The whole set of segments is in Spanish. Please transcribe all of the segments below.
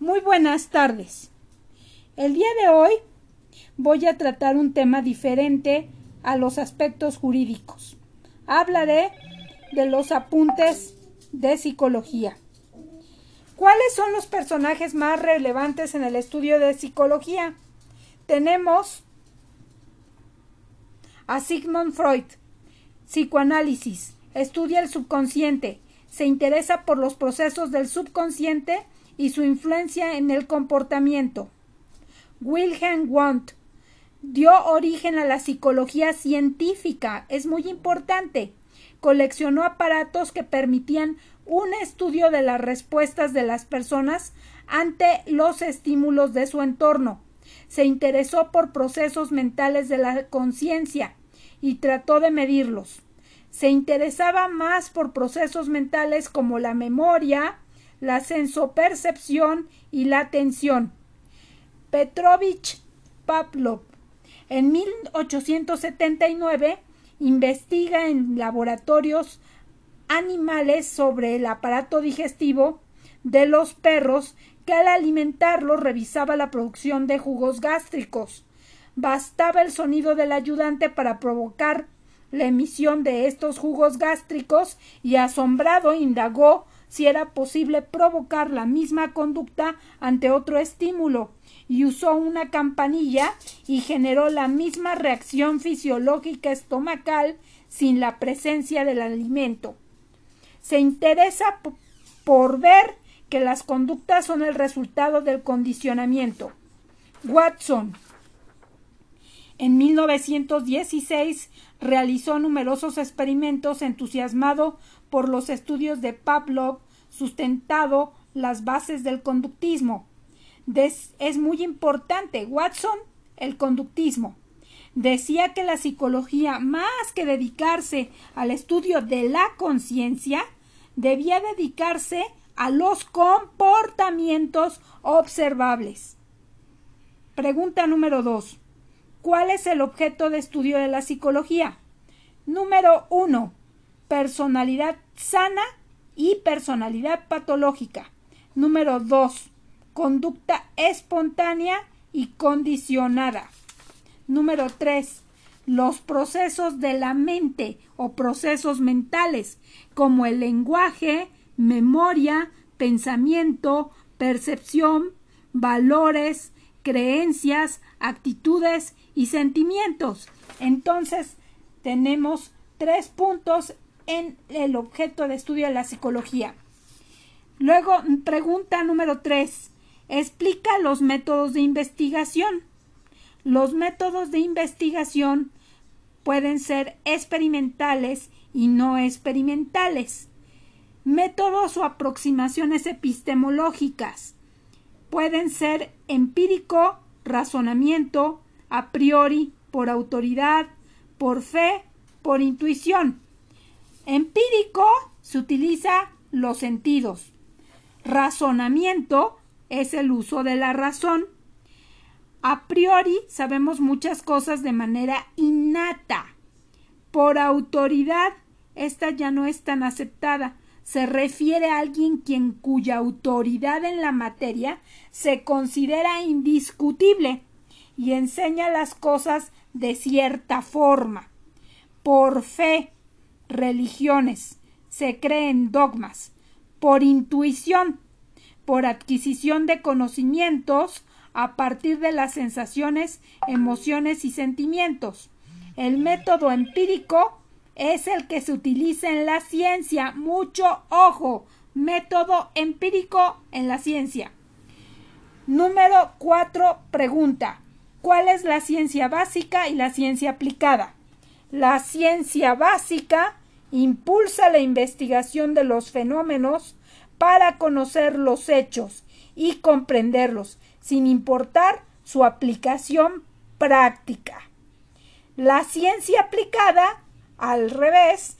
Muy buenas tardes. El día de hoy voy a tratar un tema diferente a los aspectos jurídicos. Hablaré de los apuntes de psicología. ¿Cuáles son los personajes más relevantes en el estudio de psicología? Tenemos a Sigmund Freud, psicoanálisis, estudia el subconsciente, se interesa por los procesos del subconsciente y su influencia en el comportamiento. Wilhelm Wundt dio origen a la psicología científica, es muy importante. Coleccionó aparatos que permitían un estudio de las respuestas de las personas ante los estímulos de su entorno. Se interesó por procesos mentales de la conciencia y trató de medirlos. Se interesaba más por procesos mentales como la memoria, la sensopercepción y la atención. Petrovich Pavlov en 1879 investiga en laboratorios animales sobre el aparato digestivo de los perros que al alimentarlos revisaba la producción de jugos gástricos. Bastaba el sonido del ayudante para provocar la emisión de estos jugos gástricos y asombrado indagó si era posible provocar la misma conducta ante otro estímulo y usó una campanilla y generó la misma reacción fisiológica estomacal sin la presencia del alimento. Se interesa por ver que las conductas son el resultado del condicionamiento. Watson en 1916 realizó numerosos experimentos entusiasmado por los estudios de Pavlov, sustentado las bases del conductismo. es muy importante, Watson, el conductismo. Decía que la psicología, más que dedicarse al estudio de la conciencia, debía dedicarse a los comportamientos observables. Pregunta número dos. ¿Cuál es el objeto de estudio de la psicología? Número uno, personalidad sana y personalidad patológica. Número dos, conducta espontánea y condicionada. Número tres, los procesos de la mente o procesos mentales, como el lenguaje, memoria, pensamiento, percepción, valores, creencias, actitudes y sentimientos. Entonces, tenemos tres puntos en el objeto de estudio de la psicología. Luego, pregunta número tres. Explica los métodos de investigación. Los métodos de investigación pueden ser experimentales y no experimentales. Métodos o aproximaciones epistemológicas pueden ser empírico, razonamiento, a priori, por autoridad, por fe, por intuición. Empírico se utiliza los sentidos. Razonamiento es el uso de la razón. A priori sabemos muchas cosas de manera innata. Por autoridad, esta ya no es tan aceptada se refiere a alguien quien cuya autoridad en la materia se considera indiscutible y enseña las cosas de cierta forma. Por fe, religiones, se creen dogmas, por intuición, por adquisición de conocimientos a partir de las sensaciones, emociones y sentimientos. El método empírico es el que se utiliza en la ciencia. Mucho ojo. Método empírico en la ciencia. Número 4. Pregunta. ¿Cuál es la ciencia básica y la ciencia aplicada? La ciencia básica impulsa la investigación de los fenómenos para conocer los hechos y comprenderlos, sin importar su aplicación práctica. La ciencia aplicada al revés,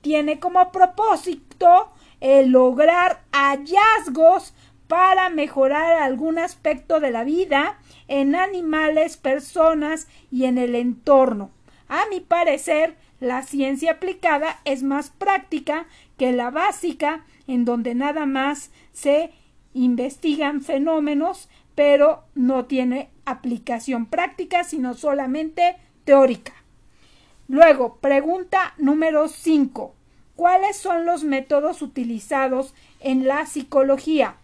tiene como propósito el lograr hallazgos para mejorar algún aspecto de la vida en animales, personas y en el entorno. A mi parecer, la ciencia aplicada es más práctica que la básica, en donde nada más se investigan fenómenos, pero no tiene aplicación práctica, sino solamente teórica. Luego, pregunta número 5. ¿Cuáles son los métodos utilizados en la psicología?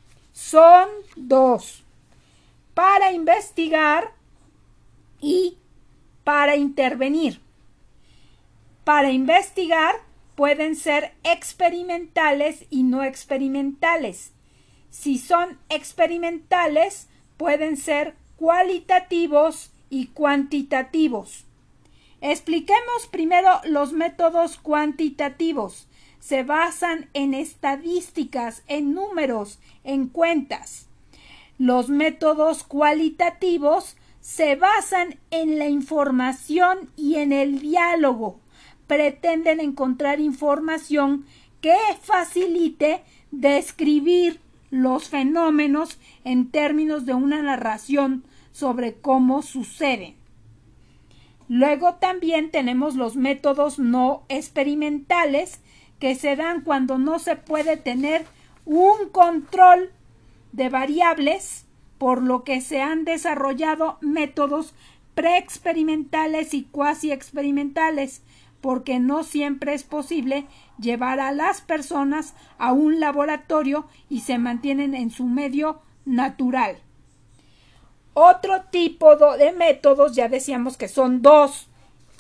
Son dos. Para investigar y para intervenir. Para investigar pueden ser experimentales y no experimentales. Si son experimentales, pueden ser cualitativos y cuantitativos. Expliquemos primero los métodos cuantitativos. Se basan en estadísticas, en números, en cuentas. Los métodos cualitativos se basan en la información y en el diálogo. Pretenden encontrar información que facilite describir los fenómenos en términos de una narración sobre cómo suceden. Luego también tenemos los métodos no experimentales que se dan cuando no se puede tener un control de variables, por lo que se han desarrollado métodos preexperimentales y cuasi experimentales, porque no siempre es posible llevar a las personas a un laboratorio y se mantienen en su medio natural. Otro tipo de métodos, ya decíamos que son dos.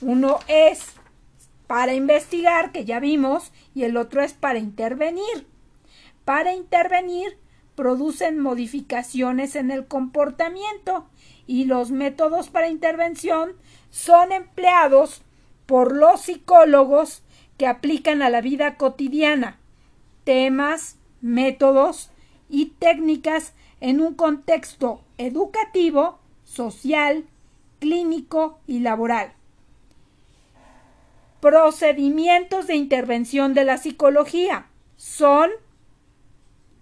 Uno es para investigar, que ya vimos, y el otro es para intervenir. Para intervenir, producen modificaciones en el comportamiento y los métodos para intervención son empleados por los psicólogos que aplican a la vida cotidiana temas, métodos y técnicas en un contexto educativo, social, clínico y laboral. Procedimientos de intervención de la psicología son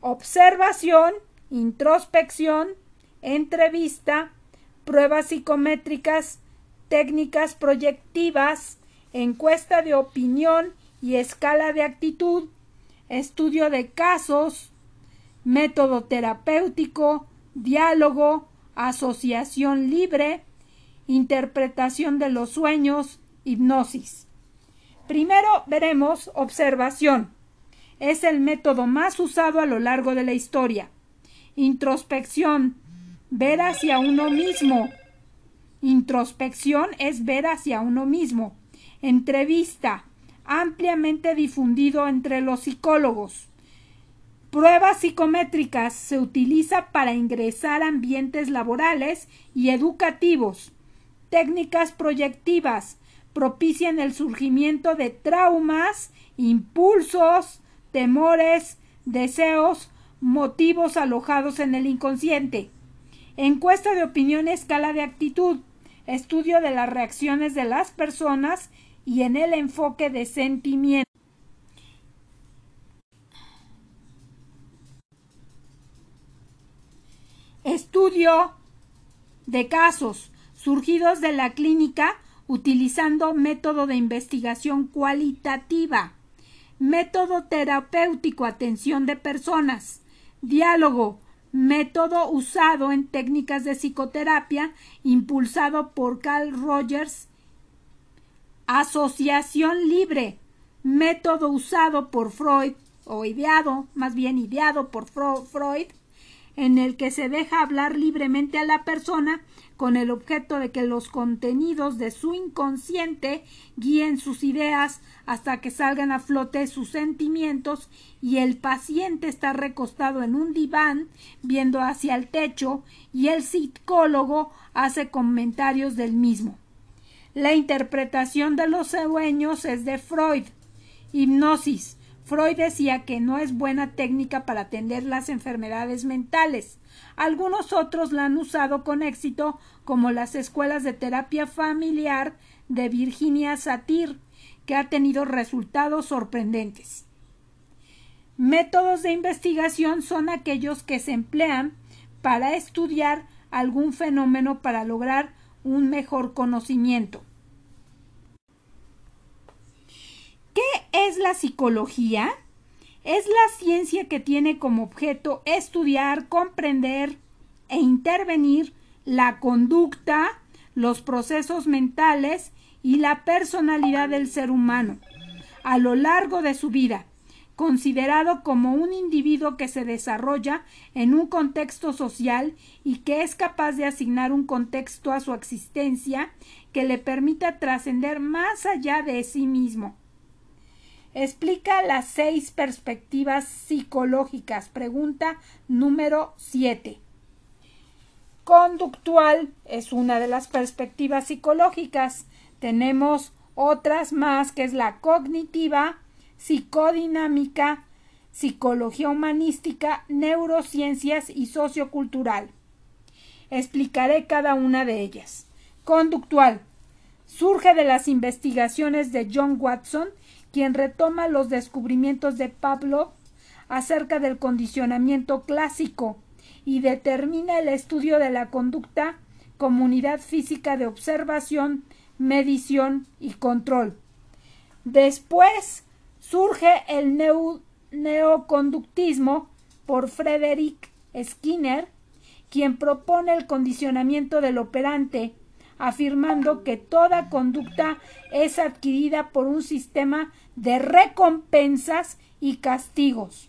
observación, introspección, entrevista, pruebas psicométricas, técnicas proyectivas, encuesta de opinión y escala de actitud, estudio de casos, método terapéutico, diálogo, asociación libre, interpretación de los sueños, hipnosis. Primero veremos observación. Es el método más usado a lo largo de la historia. Introspección. Ver hacia uno mismo. Introspección es ver hacia uno mismo. Entrevista. Ampliamente difundido entre los psicólogos. Pruebas psicométricas se utiliza para ingresar a ambientes laborales y educativos. Técnicas proyectivas propician el surgimiento de traumas, impulsos, temores, deseos, motivos alojados en el inconsciente. Encuesta de opinión escala de actitud, estudio de las reacciones de las personas y en el enfoque de sentimiento. Estudio de casos surgidos de la clínica utilizando método de investigación cualitativa, método terapéutico atención de personas, diálogo, método usado en técnicas de psicoterapia impulsado por Carl Rogers, asociación libre, método usado por Freud o ideado, más bien ideado por Freud, en el que se deja hablar libremente a la persona con el objeto de que los contenidos de su inconsciente guíen sus ideas hasta que salgan a flote sus sentimientos y el paciente está recostado en un diván viendo hacia el techo y el psicólogo hace comentarios del mismo. La interpretación de los sueños es de Freud. Hipnosis. Freud decía que no es buena técnica para atender las enfermedades mentales. Algunos otros la han usado con éxito, como las escuelas de terapia familiar de Virginia Satir, que ha tenido resultados sorprendentes. Métodos de investigación son aquellos que se emplean para estudiar algún fenómeno para lograr un mejor conocimiento. ¿Qué es la psicología? Es la ciencia que tiene como objeto estudiar, comprender e intervenir la conducta, los procesos mentales y la personalidad del ser humano a lo largo de su vida, considerado como un individuo que se desarrolla en un contexto social y que es capaz de asignar un contexto a su existencia que le permita trascender más allá de sí mismo. Explica las seis perspectivas psicológicas. Pregunta número 7. Conductual es una de las perspectivas psicológicas. Tenemos otras más que es la cognitiva, psicodinámica, psicología humanística, neurociencias y sociocultural. Explicaré cada una de ellas. Conductual. Surge de las investigaciones de John Watson, quien retoma los descubrimientos de Pablo acerca del condicionamiento clásico y determina el estudio de la conducta como unidad física de observación, medición y control. Después surge el neoconductismo por Frederick Skinner, quien propone el condicionamiento del operante, afirmando que toda conducta es adquirida por un sistema de recompensas y castigos.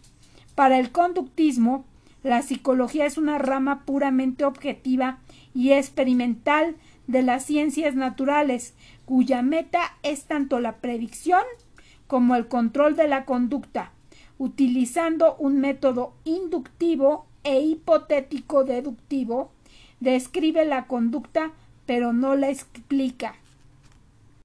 Para el conductismo, la psicología es una rama puramente objetiva y experimental de las ciencias naturales, cuya meta es tanto la predicción como el control de la conducta, utilizando un método inductivo e hipotético deductivo, describe la conducta pero no la explica.